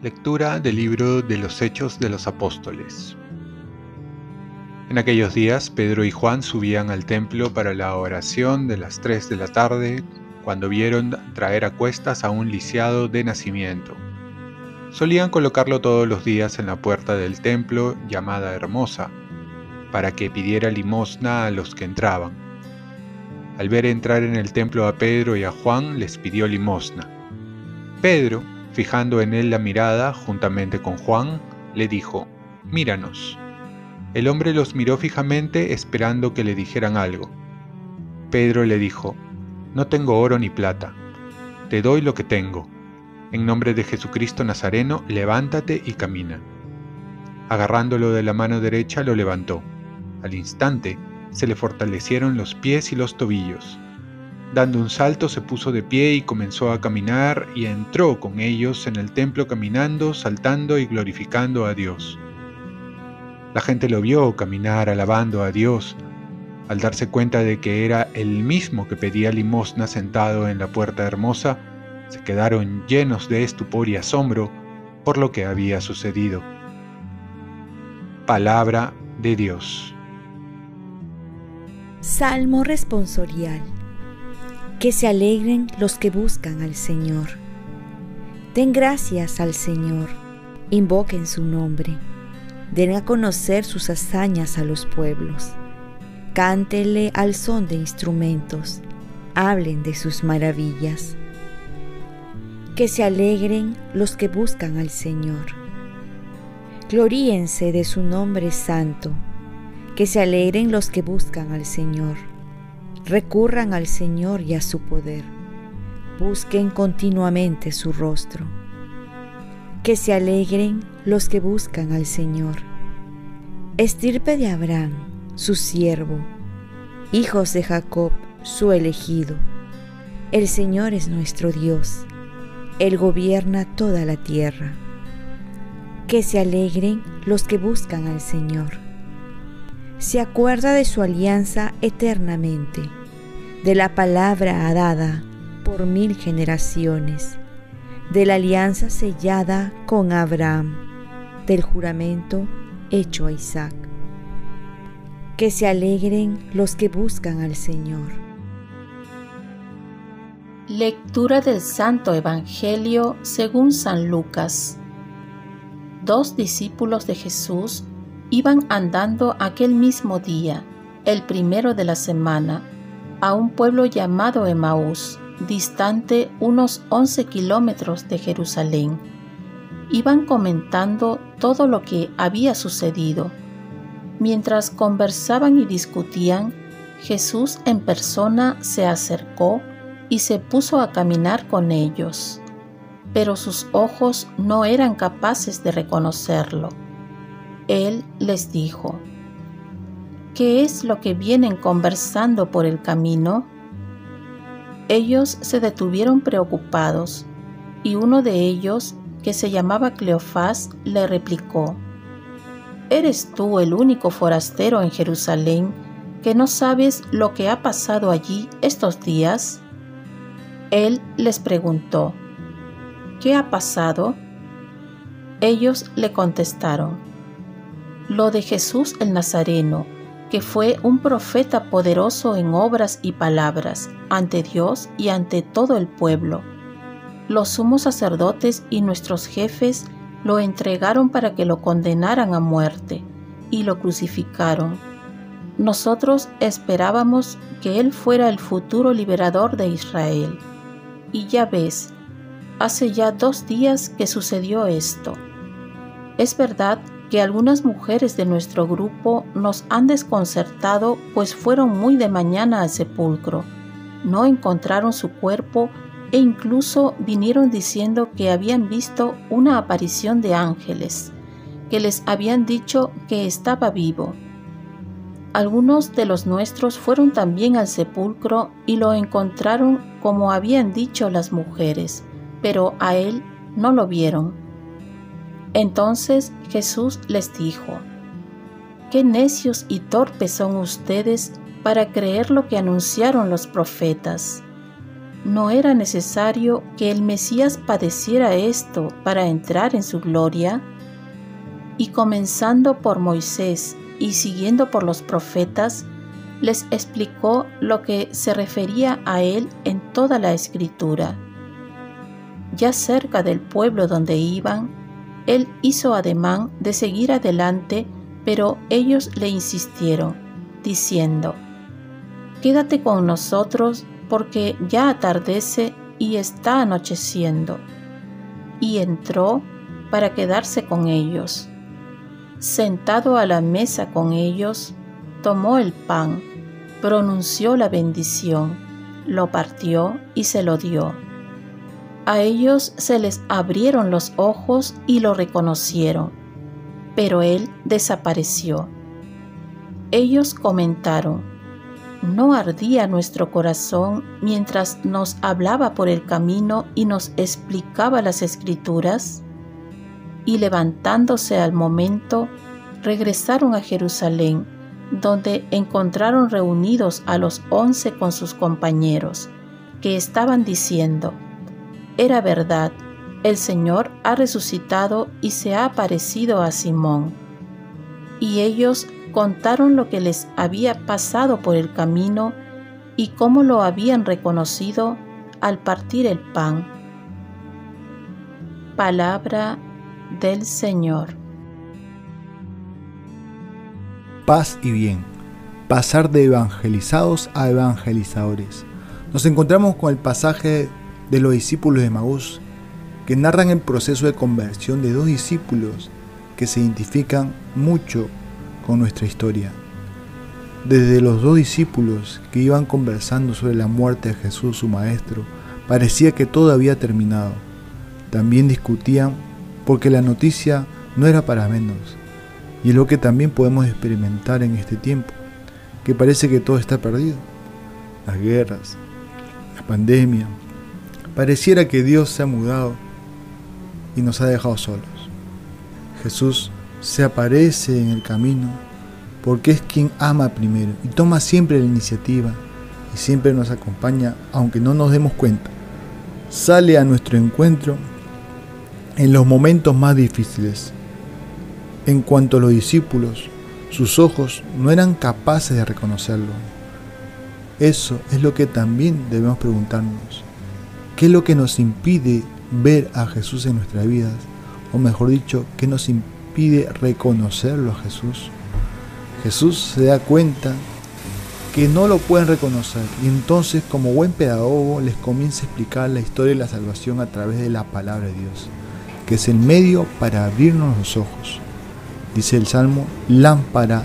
Lectura del libro de los Hechos de los Apóstoles. En aquellos días Pedro y Juan subían al templo para la oración de las tres de la tarde cuando vieron traer a cuestas a un lisiado de nacimiento. Solían colocarlo todos los días en la puerta del templo llamada Hermosa, para que pidiera limosna a los que entraban. Al ver entrar en el templo a Pedro y a Juan, les pidió limosna. Pedro, Fijando en él la mirada, juntamente con Juan, le dijo, Míranos. El hombre los miró fijamente esperando que le dijeran algo. Pedro le dijo, No tengo oro ni plata, te doy lo que tengo. En nombre de Jesucristo Nazareno, levántate y camina. Agarrándolo de la mano derecha, lo levantó. Al instante, se le fortalecieron los pies y los tobillos. Dando un salto se puso de pie y comenzó a caminar y entró con ellos en el templo caminando, saltando y glorificando a Dios. La gente lo vio caminar alabando a Dios. Al darse cuenta de que era el mismo que pedía limosna sentado en la puerta hermosa, se quedaron llenos de estupor y asombro por lo que había sucedido. Palabra de Dios. Salmo responsorial que se alegren los que buscan al Señor. Den gracias al Señor, invoquen su nombre, den a conocer sus hazañas a los pueblos, cántele al son de instrumentos, hablen de sus maravillas. Que se alegren los que buscan al Señor. Gloríense de su nombre santo, que se alegren los que buscan al Señor recurran al Señor y a su poder. Busquen continuamente su rostro. Que se alegren los que buscan al Señor. Estirpe de Abraham, su siervo, hijos de Jacob, su elegido. El Señor es nuestro Dios. Él gobierna toda la tierra. Que se alegren los que buscan al Señor. Se acuerda de su alianza eternamente de la palabra dada por mil generaciones, de la alianza sellada con Abraham, del juramento hecho a Isaac. Que se alegren los que buscan al Señor. Lectura del Santo Evangelio según San Lucas. Dos discípulos de Jesús iban andando aquel mismo día, el primero de la semana, a un pueblo llamado Emaús, distante unos 11 kilómetros de Jerusalén. Iban comentando todo lo que había sucedido. Mientras conversaban y discutían, Jesús en persona se acercó y se puso a caminar con ellos, pero sus ojos no eran capaces de reconocerlo. Él les dijo, ¿Qué es lo que vienen conversando por el camino? Ellos se detuvieron preocupados, y uno de ellos, que se llamaba Cleofás, le replicó, ¿Eres tú el único forastero en Jerusalén que no sabes lo que ha pasado allí estos días? Él les preguntó, ¿qué ha pasado? Ellos le contestaron, lo de Jesús el Nazareno que fue un profeta poderoso en obras y palabras ante Dios y ante todo el pueblo. Los sumos sacerdotes y nuestros jefes lo entregaron para que lo condenaran a muerte y lo crucificaron. Nosotros esperábamos que Él fuera el futuro liberador de Israel. Y ya ves, hace ya dos días que sucedió esto. Es verdad que algunas mujeres de nuestro grupo nos han desconcertado pues fueron muy de mañana al sepulcro. No encontraron su cuerpo e incluso vinieron diciendo que habían visto una aparición de ángeles, que les habían dicho que estaba vivo. Algunos de los nuestros fueron también al sepulcro y lo encontraron como habían dicho las mujeres, pero a él no lo vieron. Entonces Jesús les dijo, qué necios y torpes son ustedes para creer lo que anunciaron los profetas. ¿No era necesario que el Mesías padeciera esto para entrar en su gloria? Y comenzando por Moisés y siguiendo por los profetas, les explicó lo que se refería a él en toda la escritura. Ya cerca del pueblo donde iban, él hizo ademán de seguir adelante, pero ellos le insistieron, diciendo, Quédate con nosotros porque ya atardece y está anocheciendo. Y entró para quedarse con ellos. Sentado a la mesa con ellos, tomó el pan, pronunció la bendición, lo partió y se lo dio. A ellos se les abrieron los ojos y lo reconocieron, pero él desapareció. Ellos comentaron, ¿no ardía nuestro corazón mientras nos hablaba por el camino y nos explicaba las escrituras? Y levantándose al momento, regresaron a Jerusalén, donde encontraron reunidos a los once con sus compañeros, que estaban diciendo, Era verdad, el Señor ha resucitado y se ha aparecido a Simón. Y ellos contaron lo que les había pasado por el camino y cómo lo habían reconocido al partir el pan. Palabra del Señor. Paz y bien. Pasar de evangelizados a evangelizadores. Nos encontramos con el pasaje de los discípulos de Maús que narran el proceso de conversión de dos discípulos que se identifican mucho con nuestra historia. Desde los dos discípulos que iban conversando sobre la muerte de Jesús, su Maestro, parecía que todo había terminado. También discutían porque la noticia no era para menos. Y es lo que también podemos experimentar en este tiempo, que parece que todo está perdido. Las guerras, la pandemia, pareciera que Dios se ha mudado y nos ha dejado solos. Jesús se aparece en el camino porque es quien ama primero y toma siempre la iniciativa y siempre nos acompaña aunque no nos demos cuenta. Sale a nuestro encuentro en los momentos más difíciles. En cuanto a los discípulos, sus ojos no eran capaces de reconocerlo. Eso es lo que también debemos preguntarnos. ¿Qué es lo que nos impide ver a Jesús en nuestras vidas? O mejor dicho, ¿qué nos impide pide reconocerlo a Jesús, Jesús se da cuenta que no lo pueden reconocer y entonces como buen pedagogo les comienza a explicar la historia de la salvación a través de la palabra de Dios, que es el medio para abrirnos los ojos. Dice el Salmo, lámpara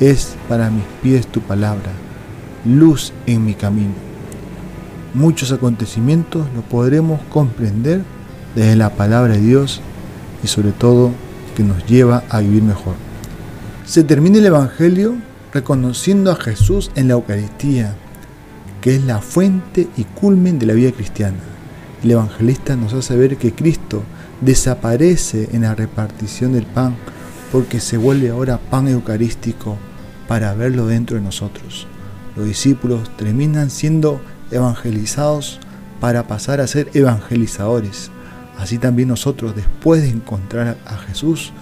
es para mis pies tu palabra, luz en mi camino. Muchos acontecimientos los podremos comprender desde la palabra de Dios y sobre todo que nos lleva a vivir mejor. Se termina el Evangelio reconociendo a Jesús en la Eucaristía, que es la fuente y culmen de la vida cristiana. El evangelista nos hace ver que Cristo desaparece en la repartición del pan porque se vuelve ahora pan eucarístico para verlo dentro de nosotros. Los discípulos terminan siendo evangelizados para pasar a ser evangelizadores. Así también nosotros, después de encontrar a Jesús,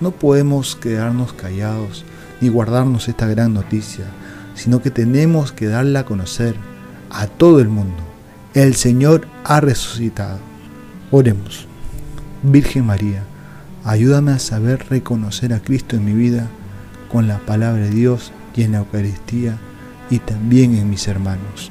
no podemos quedarnos callados ni guardarnos esta gran noticia, sino que tenemos que darla a conocer a todo el mundo. El Señor ha resucitado. Oremos. Virgen María, ayúdame a saber reconocer a Cristo en mi vida con la palabra de Dios y en la Eucaristía y también en mis hermanos.